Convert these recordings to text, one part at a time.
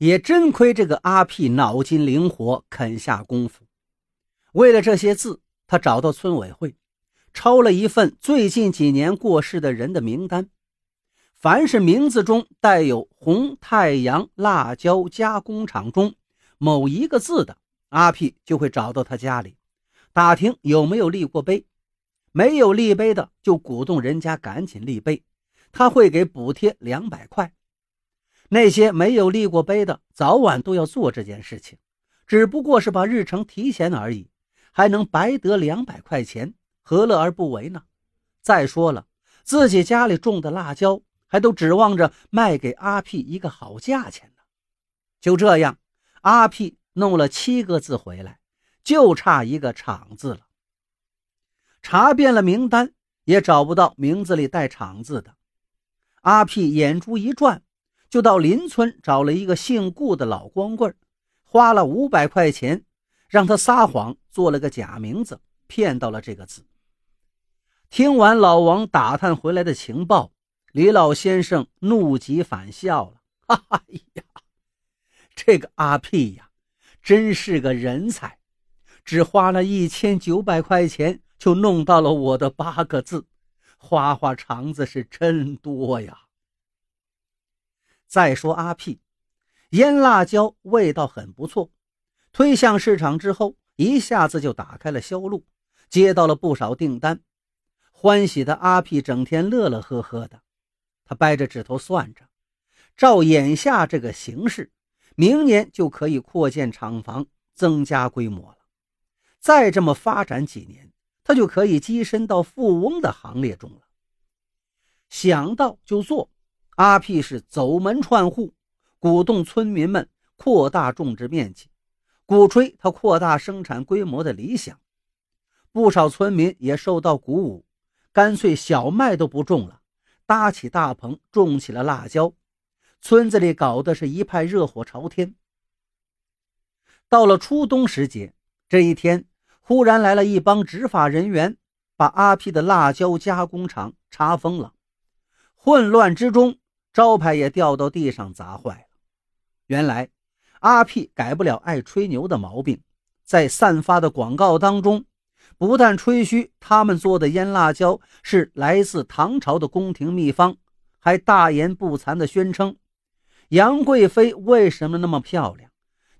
也真亏这个阿屁脑筋灵活，肯下功夫。为了这些字，他找到村委会，抄了一份最近几年过世的人的名单。凡是名字中带有“红太阳辣椒加工厂”中某一个字的，阿屁就会找到他家里，打听有没有立过碑。没有立碑的，就鼓动人家赶紧立碑，他会给补贴两百块。那些没有立过碑的，早晚都要做这件事情，只不过是把日程提前而已，还能白得两百块钱，何乐而不为呢？再说了，自己家里种的辣椒，还都指望着卖给阿屁一个好价钱呢。就这样，阿屁弄了七个字回来，就差一个厂字了。查遍了名单，也找不到名字里带厂字的。阿屁眼珠一转。就到邻村找了一个姓顾的老光棍，花了五百块钱，让他撒谎做了个假名字，骗到了这个字。听完老王打探回来的情报，李老先生怒极反笑了：“哈 哈呀，这个阿屁呀，真是个人才，只花了一千九百块钱就弄到了我的八个字，花花肠子是真多呀。”再说阿屁，腌辣椒味道很不错，推向市场之后，一下子就打开了销路，接到了不少订单。欢喜的阿屁整天乐乐呵呵的，他掰着指头算着，照眼下这个形势，明年就可以扩建厂房，增加规模了。再这么发展几年，他就可以跻身到富翁的行列中了。想到就做。阿屁是走门串户，鼓动村民们扩大种植面积，鼓吹他扩大生产规模的理想。不少村民也受到鼓舞，干脆小麦都不种了，搭起大棚种起了辣椒。村子里搞得是一派热火朝天。到了初冬时节，这一天忽然来了一帮执法人员，把阿屁的辣椒加工厂查封了。混乱之中。招牌也掉到地上砸坏了。原来阿屁改不了爱吹牛的毛病，在散发的广告当中，不但吹嘘他们做的腌辣椒是来自唐朝的宫廷秘方，还大言不惭地宣称，杨贵妃为什么那么漂亮，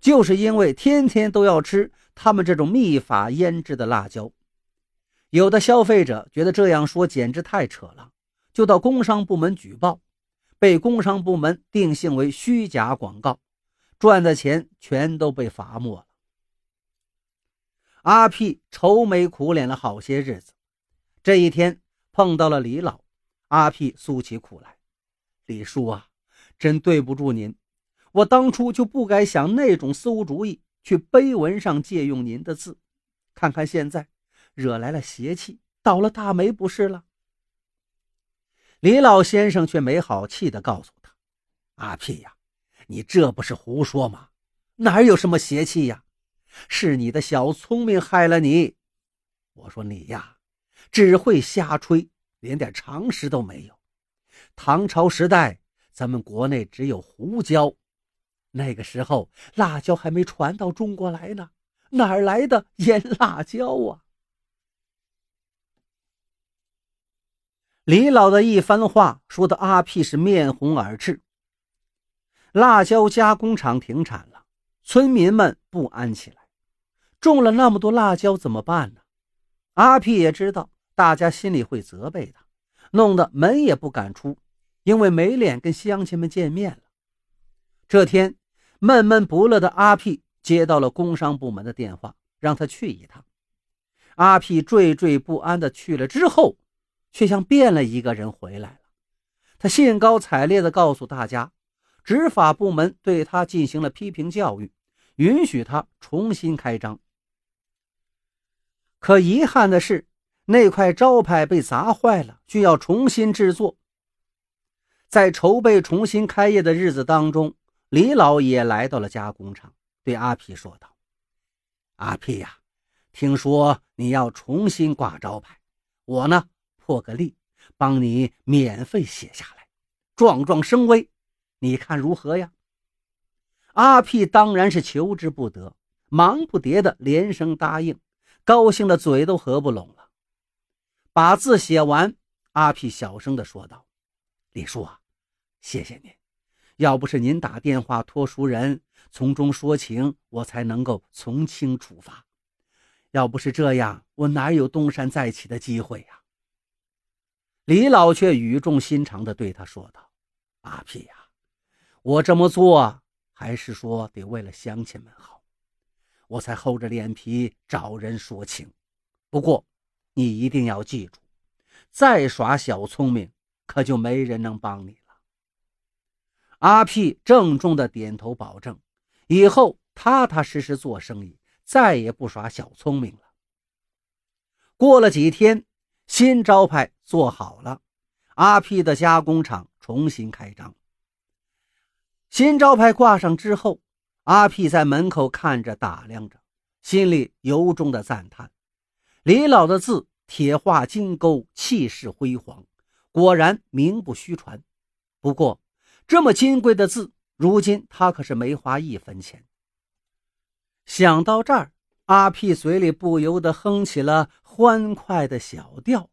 就是因为天天都要吃他们这种秘法腌制的辣椒。有的消费者觉得这样说简直太扯了，就到工商部门举报。被工商部门定性为虚假广告，赚的钱全都被罚没了。阿屁愁眉苦脸了好些日子，这一天碰到了李老，阿屁诉起苦来：“李叔啊，真对不住您，我当初就不该想那种馊主意，去碑文上借用您的字，看看现在惹来了邪气，倒了大霉，不是了。”李老先生却没好气地告诉他：“阿屁呀，你这不是胡说吗？哪有什么邪气呀？是你的小聪明害了你。我说你呀，只会瞎吹，连点常识都没有。唐朝时代，咱们国内只有胡椒，那个时候辣椒还没传到中国来呢，哪来的腌辣椒啊？”李老的一番话说的阿屁是面红耳赤。辣椒加工厂停产了，村民们不安起来。种了那么多辣椒怎么办呢？阿屁也知道大家心里会责备他，弄得门也不敢出，因为没脸跟乡亲们见面了。这天，闷闷不乐的阿屁接到了工商部门的电话，让他去一趟。阿屁惴惴不安的去了之后。却像变了一个人回来了。他兴高采烈地告诉大家，执法部门对他进行了批评教育，允许他重新开张。可遗憾的是，那块招牌被砸坏了，需要重新制作。在筹备重新开业的日子当中，李老也来到了加工厂，对阿皮说道：“阿皮呀，听说你要重新挂招牌，我呢？”破个例，帮你免费写下来，壮壮声威，你看如何呀？阿屁当然是求之不得，忙不迭的连声答应，高兴的嘴都合不拢了。把字写完，阿屁小声的说道：“李叔啊，谢谢您，要不是您打电话托熟人从中说情，我才能够从轻处罚。要不是这样，我哪有东山再起的机会呀？”李老却语重心长的对他说道：“阿屁呀，我这么做还是说得为了乡亲们好，我才厚着脸皮找人说情。不过……”你一定要记住，再耍小聪明，可就没人能帮你了。阿屁郑重的点头保证，以后踏踏实实做生意，再也不耍小聪明了。过了几天，新招牌做好了，阿屁的加工厂重新开张。新招牌挂上之后，阿屁在门口看着打量着，心里由衷的赞叹。李老的字铁画金钩，气势辉煌，果然名不虚传。不过，这么金贵的字，如今他可是没花一分钱。想到这儿，阿屁嘴里不由得哼起了欢快的小调。